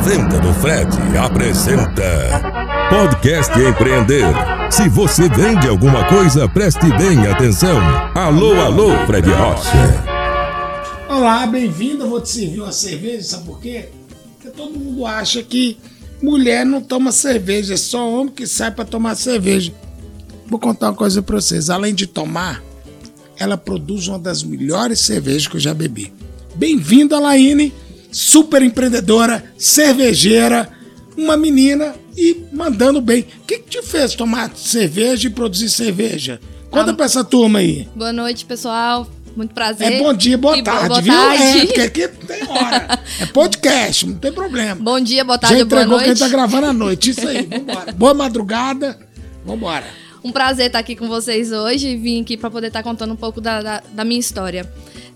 Venda do Fred apresenta Podcast Empreender. Se você vende alguma coisa, preste bem atenção. Alô, alô, Fred Rocha. Olá, bem-vindo. Vou te servir uma cerveja, sabe por quê? Porque todo mundo acha que mulher não toma cerveja, é só homem que sai para tomar cerveja. Vou contar uma coisa para vocês. Além de tomar, ela produz uma das melhores cervejas que eu já bebi. Bem-vinda, Laine, super empreendedora, cervejeira, uma menina e mandando bem. O que, que te fez tomar cerveja e produzir cerveja? Conta Ah, pra essa turma aí. Boa noite, pessoal. Muito prazer. É bom dia, boa E tarde, boa viu? tarde. É, porque aqui tem hora. É podcast, não tem problema. Bom dia, boa Já tarde, boa entregou quem noite. tá gravando à noite. Isso aí, vambora. Boa madrugada, vambora. Um prazer estar aqui com vocês hoje e vim aqui para poder estar contando um pouco da, da, da minha história.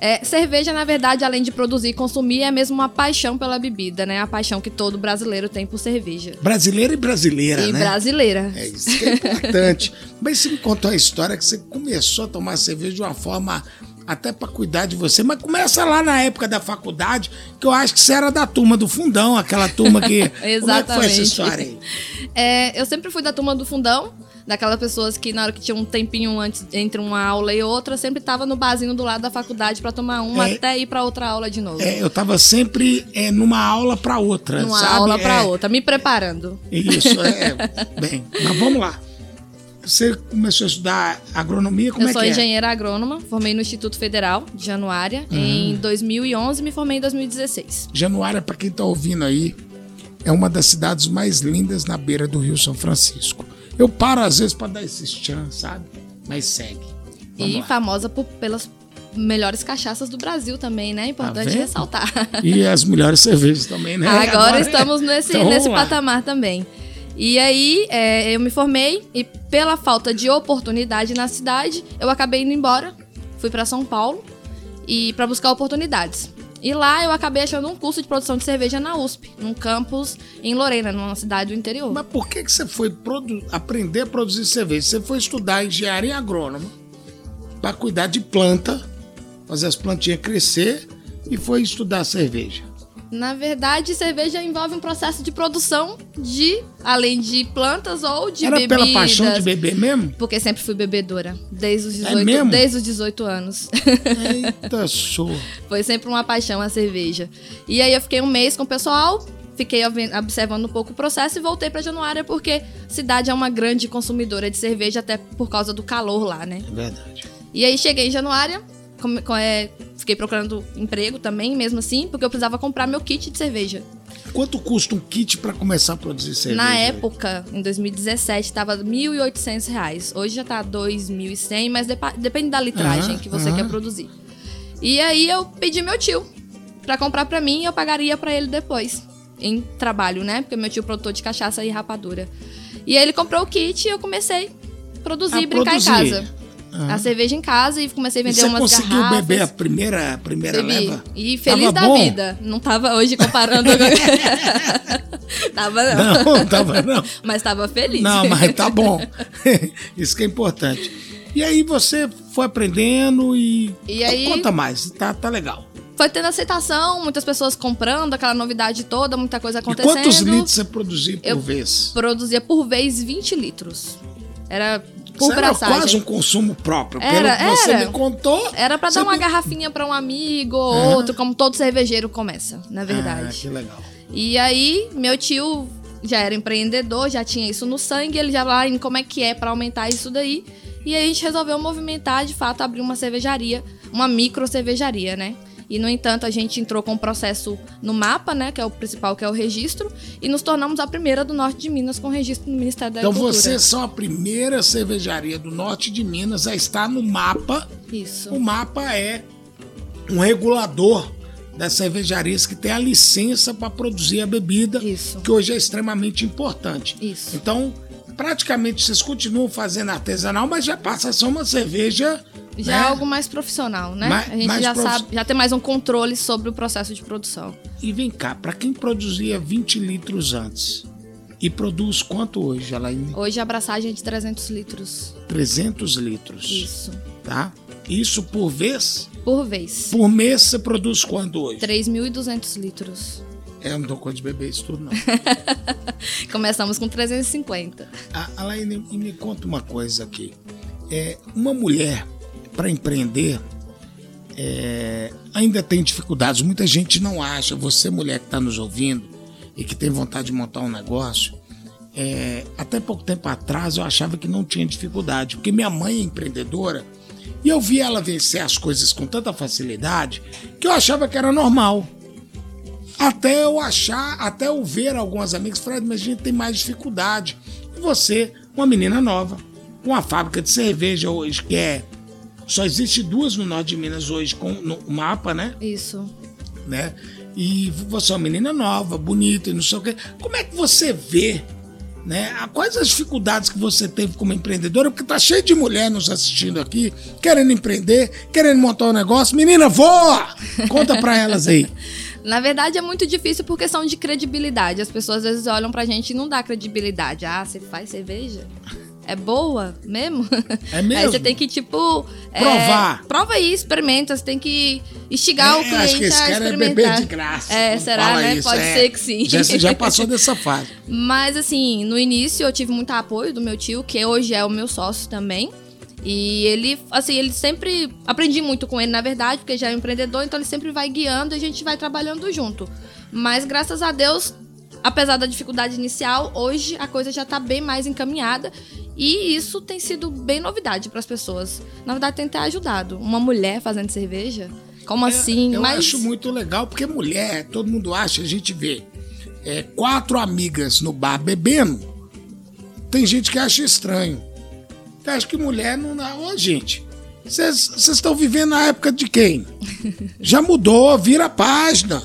É, cerveja, na verdade, além de produzir e consumir, é mesmo uma paixão pela bebida, né? A paixão que todo brasileiro tem por cerveja. Brasileira e brasileira, e né? brasileira. É isso que é importante. Mas você me contou a história que você começou a tomar cerveja de uma forma até pra cuidar de você. Mas começa lá na época da faculdade, que eu acho que você era da turma do fundão, aquela turma que. Como é que foi essa Exatamente. história aí? É, eu sempre fui da turma do fundão, daquelas pessoas que na hora que tinha um tempinho antes entre uma aula e outra, sempre tava no barzinho do lado da faculdade para tomar uma É. até ir para outra aula de novo. É, eu tava sempre é, numa aula pra outra, Numa sabe? aula para É, outra, me preparando. Isso, é. Bem, mas vamos lá. Você começou a estudar agronomia? Como eu é sou que é? engenheira agrônoma, formei no Instituto Federal de Januária Uhum. em 2011 me formei em 2016. Januária, para quem tá ouvindo aí, é uma das cidades mais lindas na beira do Rio São Francisco. Eu paro às vezes para dar esses tchan, sabe? Mas segue. Vamos e lá. famosa por- pelas melhores cachaças do Brasil também, né? Importante vendo? ressaltar. E as melhores cervejas também, né? Agora, é. estamos nesse, Então, nesse lá. patamar também. E aí, é, eu me formei e pela falta de oportunidade na cidade, eu acabei indo embora. Fui para São Paulo e para buscar oportunidades. E lá eu acabei achando um curso de produção de cerveja na USP, num campus em Lorena, numa cidade do interior. Mas por que, que você foi aprender a produzir cerveja? Você foi estudar engenharia agrônoma para cuidar de planta, fazer as plantinhas crescer e foi estudar cerveja. Na verdade, cerveja envolve um processo de produção de, além de plantas ou de Era bebidas. pela paixão de beber mesmo? Porque sempre fui bebedora, desde os 18, É mesmo? desde os 18 anos. Eita, show. Foi sempre uma paixão a cerveja. E aí eu fiquei um mês com o pessoal, fiquei observando um pouco o processo e voltei para Januária porque a cidade é uma grande consumidora de cerveja até por causa do calor lá, né? É verdade. E aí cheguei em Januária, é, fiquei procurando emprego também, mesmo assim, porque eu precisava comprar meu kit de cerveja. Quanto custa um kit para começar a produzir cerveja? Na época, em 2017, estava 1.800 reais. Hoje já tá R$ 2.100, mas depende da litragem Aham, que você aham. quer produzir. E aí eu pedi meu tio pra comprar pra mim e eu pagaria pra ele depois. Em trabalho, né? Porque meu tio é produtor de cachaça e rapadura. E aí ele comprou o kit e eu comecei a produzir A e brincar produzir. em casa. A cerveja em casa e comecei a E vender você umas conseguiu garrafas. beber a primeira, a primeira Bebi. leva? E feliz Tava da bom? vida. Não tava hoje comparando. tava não. Não, tava não. Mas tava feliz. Não, mas tá bom. Isso que é importante. E aí você foi aprendendo e. E aí- Conta mais, tá, tá legal. Foi tendo aceitação, muitas pessoas comprando, aquela novidade toda, muita coisa E acontecendo. quantos litros você produzia por Eu vez? Produzia por vez 20 litros. Era por Isso era braçagem. quase um consumo próprio. Era, Pelo que você era. me contou. Era pra você dar uma me- garrafinha pra um amigo ou Ah. outro, como todo cervejeiro começa, na Ah, verdade. que legal. E aí, meu tio já era empreendedor, já tinha isso no sangue, ele já lá em como é que é pra aumentar isso daí. E aí a gente resolveu movimentar, de fato, abrir uma cervejaria, uma micro cervejaria, né? E, no entanto, a gente entrou com o processo no mapa, né? Que é o principal, que é o registro. E nos tornamos a primeira do norte de Minas com registro no Ministério da Então Agricultura. vocês são a primeira cervejaria do norte de Minas a estar no mapa. Isso. O mapa é um regulador das cervejarias que tem a licença para produzir a bebida, Isso. que hoje é extremamente importante. Isso. Então, praticamente vocês continuam fazendo artesanal, mas já passa a ser uma cerveja. Já né? é algo mais profissional, né? Mais- a gente já profi- sabe, já tem mais um controle sobre o processo de produção. E vem cá, para quem produzia 20 litros antes e produz quanto hoje, Alaine? Hoje a abraçagem é de 300 litros. 300 litros. Isso. Tá? Isso por vez? Por vez. Por mês você produz quanto hoje? 3.200 litros. É, eu não dou conta de beber isso tudo, não. Começamos com 350. A, Alaine, me conta uma coisa aqui. É, uma mulher, para empreender, é, ainda tem dificuldades. Muita gente não acha. Você, mulher que está nos ouvindo e que tem vontade de montar um negócio, é, até pouco tempo atrás eu achava que não tinha dificuldade, porque minha mãe é empreendedora e eu vi ela vencer as coisas com tanta facilidade que eu achava que era normal. Até eu achar, até eu ver algumas amigas, Fred, mas a gente tem mais dificuldade. E você, uma menina nova, com uma fábrica de cerveja hoje, que é. Só existe duas no norte de Minas hoje com no mapa, né? Isso. Né? E você é uma menina nova, bonita e não sei o quê. Como é que você vê né? Quais as dificuldades que você teve como empreendedora? Porque tá cheio de mulher nos assistindo aqui, querendo empreender, querendo montar um negócio. Menina, voa! Conta pra elas aí. Na verdade, é muito difícil por questão de credibilidade. As pessoas às vezes olham pra gente e não dá credibilidade. Ah, você faz cerveja? É boa mesmo? É mesmo? Aí você tem que, tipo. Provar. É, prova aí, experimenta. Você tem que instigar É, o cliente acho que esse a cara é experimentar. beber de graça. É, será, né? isso, Pode é. ser que sim. Já, você já passou dessa fase. Mas assim, no início eu tive muito apoio do meu tio, que hoje é o meu sócio também. E ele, assim, ele sempre. Aprendi muito com ele, na verdade, porque já é um empreendedor, então ele sempre vai guiando e a gente vai trabalhando junto. Mas graças a Deus, apesar da dificuldade inicial, hoje a coisa já tá bem mais encaminhada. E isso tem sido bem novidade para as pessoas. Na verdade, tem até ajudado. Uma mulher fazendo cerveja. Como assim? Eu Mas acho muito legal, porque mulher, todo mundo acha, a gente vê é, quatro amigas no bar bebendo, tem gente que acha estranho. Que acha que mulher não. Ô, gente, vocês estão vivendo na época de quem? Já mudou, vira a página.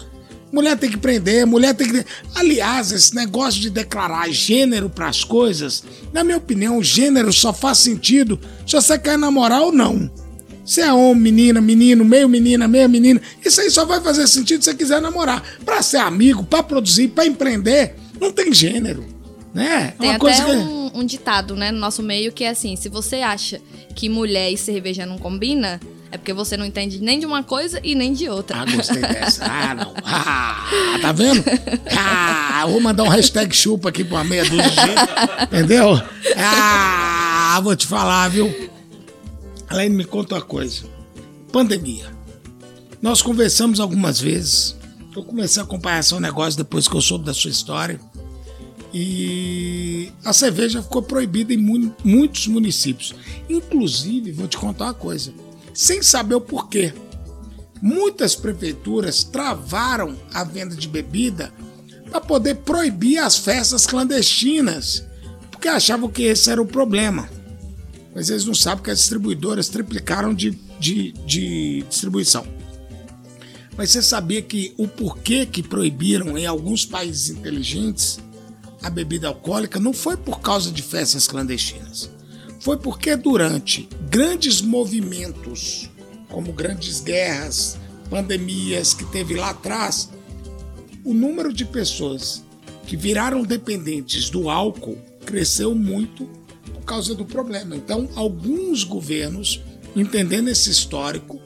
Mulher tem que prender, mulher tem que. Aliás, esse negócio de declarar gênero para as coisas, na minha opinião, gênero só faz sentido se você quer namorar ou não. Se é homem, menina, menino, meio menina, meia menina, isso aí só vai fazer sentido se você quiser namorar. Pra ser amigo, pra produzir, pra empreender, não tem gênero, né? Tem Uma até coisa que um, um ditado, né, no nosso meio, que é assim: se você acha que mulher e cerveja não combina, é porque você não entende nem de uma coisa e nem de outra. Ah, gostei dessa. Ah, não. Ah, tá vendo? Ah, vou mandar um hashtag chupa aqui pra uma meia dúzia de gente. Entendeu? Ah, vou te falar, viu? Além me conta uma coisa. Pandemia. Nós conversamos algumas vezes. Eu comecei a acompanhar seu negócio depois que eu soube da sua história. E a cerveja ficou proibida em mu- muitos municípios. Inclusive, vou te contar uma coisa. Sem saber o porquê. Muitas prefeituras travaram a venda de bebida para poder proibir as festas clandestinas, porque achavam que esse era o problema. Mas eles não sabem que as distribuidoras triplicaram de, de, de distribuição. Mas você sabia que o porquê que proibiram em alguns países inteligentes a bebida alcoólica não foi por causa de festas clandestinas. Foi porque durante grandes movimentos, como grandes guerras, pandemias que teve lá atrás, o número de pessoas que viraram dependentes do álcool cresceu muito por causa do problema. Então, alguns governos, entendendo esse histórico,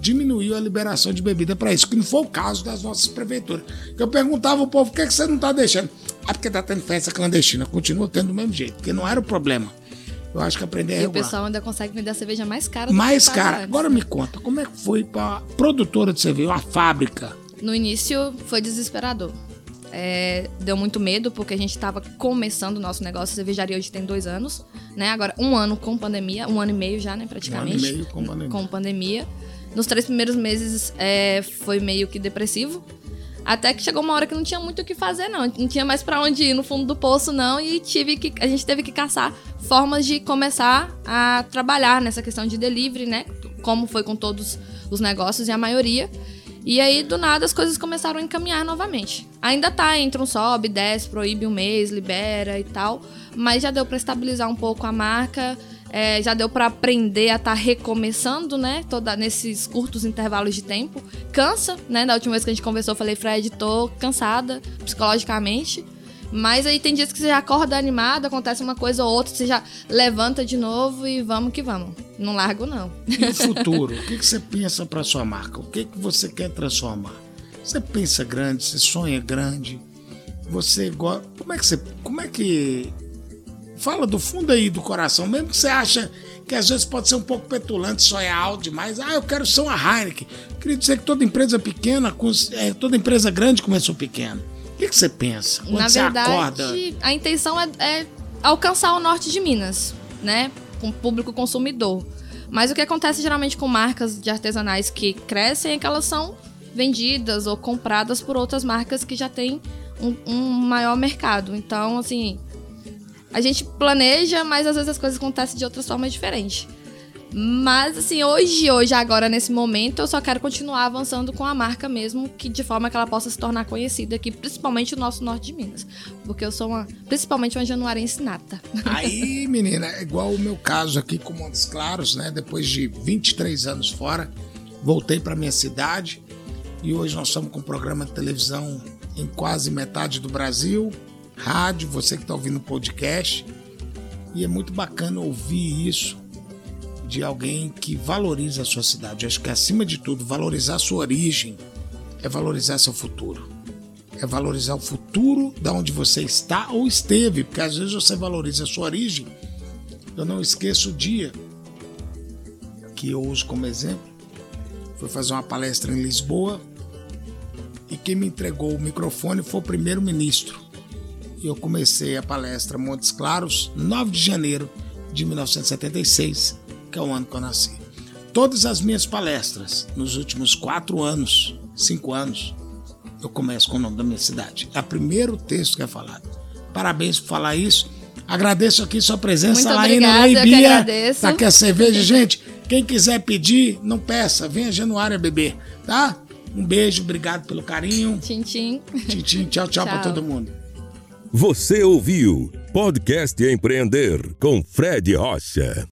diminuiu a liberação de bebida para isso, que não foi o caso das nossas prefeituras. Eu perguntava ao povo, por que, que você não está deixando? Ah, porque está tendo festa clandestina. Continua tendo do mesmo jeito, porque não era o problema. Eu acho que aprender a E o regular. pessoal ainda consegue vender a cerveja mais cara do Mais que cara. Agora me conta, como é que foi para produtora de cerveja, uma fábrica? No início foi desesperador. É, deu muito medo, porque a gente estava começando o nosso negócio. A cervejaria hoje tem dois anos, né? Agora, um ano com pandemia, um ano e meio já, né? Praticamente. Um ano e meio com pandemia. Com pandemia. Nos três primeiros meses é, foi meio que depressivo. Até que chegou uma hora que não tinha muito o que fazer, não. Não tinha mais pra onde ir no fundo do poço, não. E tive que, a gente teve que caçar formas de começar a trabalhar nessa questão de delivery, né? Como foi com todos os negócios e a maioria. E aí, do nada, as coisas começaram a encaminhar novamente. Ainda tá, entra um sobe, desce, proíbe um mês, libera e tal. Mas já deu pra estabilizar um pouco a marca. É, já deu pra aprender a estar recomeçando, né? Toda, nesses curtos intervalos de tempo. Cansa, né? Da última vez que a gente conversou, eu falei, Fred, tô cansada psicologicamente. Mas aí tem dias que você já acorda animado, acontece uma coisa ou outra, você já levanta de novo e vamos que vamos. Não largo, não. E o futuro? o que, você pensa para sua marca? O que, que você quer transformar? Você pensa grande, você sonha grande. Você gosta. Como é que você. Como é que. Fala do fundo aí do coração, mesmo que você acha que às vezes pode ser um pouco petulante, sonhar alto demais. Ah, eu quero ser uma Heineken. Queria dizer que toda empresa pequena, é, toda empresa grande começou pequena. O que, que você pensa? Quando Na você verdade, acorda? a intenção é, é alcançar o norte de Minas, né? Com o público consumidor. Mas o que acontece geralmente com marcas de artesanais que crescem é que elas são vendidas ou compradas por outras marcas que já têm um, um maior mercado. Então, assim, a gente planeja, mas às vezes as coisas acontecem de outras formas diferentes. Mas, assim, hoje, hoje, agora, nesse momento, eu só quero continuar avançando com a marca mesmo, que de forma que ela possa se tornar conhecida aqui, principalmente no nosso norte de Minas. Porque eu sou uma, principalmente uma januarense nata. Aí, menina, é igual o meu caso aqui com Montes Claros, né? Depois de 23 anos fora, voltei para minha cidade e hoje nós estamos com um programa de televisão em quase metade do Brasil, rádio, você que está ouvindo podcast. E é muito bacana ouvir isso de alguém que valoriza a sua cidade. Eu acho que acima de tudo, valorizar a sua origem é valorizar seu futuro. É valorizar o futuro da onde você está ou esteve, porque às vezes você valoriza a sua origem. Eu não esqueço o dia que eu uso como exemplo. Fui fazer uma palestra em Lisboa e quem me entregou o microfone foi o primeiro-ministro. Eu comecei a palestra Montes Claros, 9 de janeiro de 1976 que é o ano que eu nasci. Todas as minhas palestras, nos últimos quatro anos, cinco anos, eu começo com o nome da minha cidade. É o primeiro texto que é falado. Parabéns por falar isso. Agradeço aqui sua presença, Muito Laína Leibia. Tá aqui a cerveja. Gente, quem quiser pedir, não peça. Venha Januário beber, tá? Um beijo, obrigado pelo carinho. Tchim, tchim. Tchim, tchim. Tchau, tchau, tchau. para todo mundo. Você ouviu Podcast Empreender com Fred Rocha.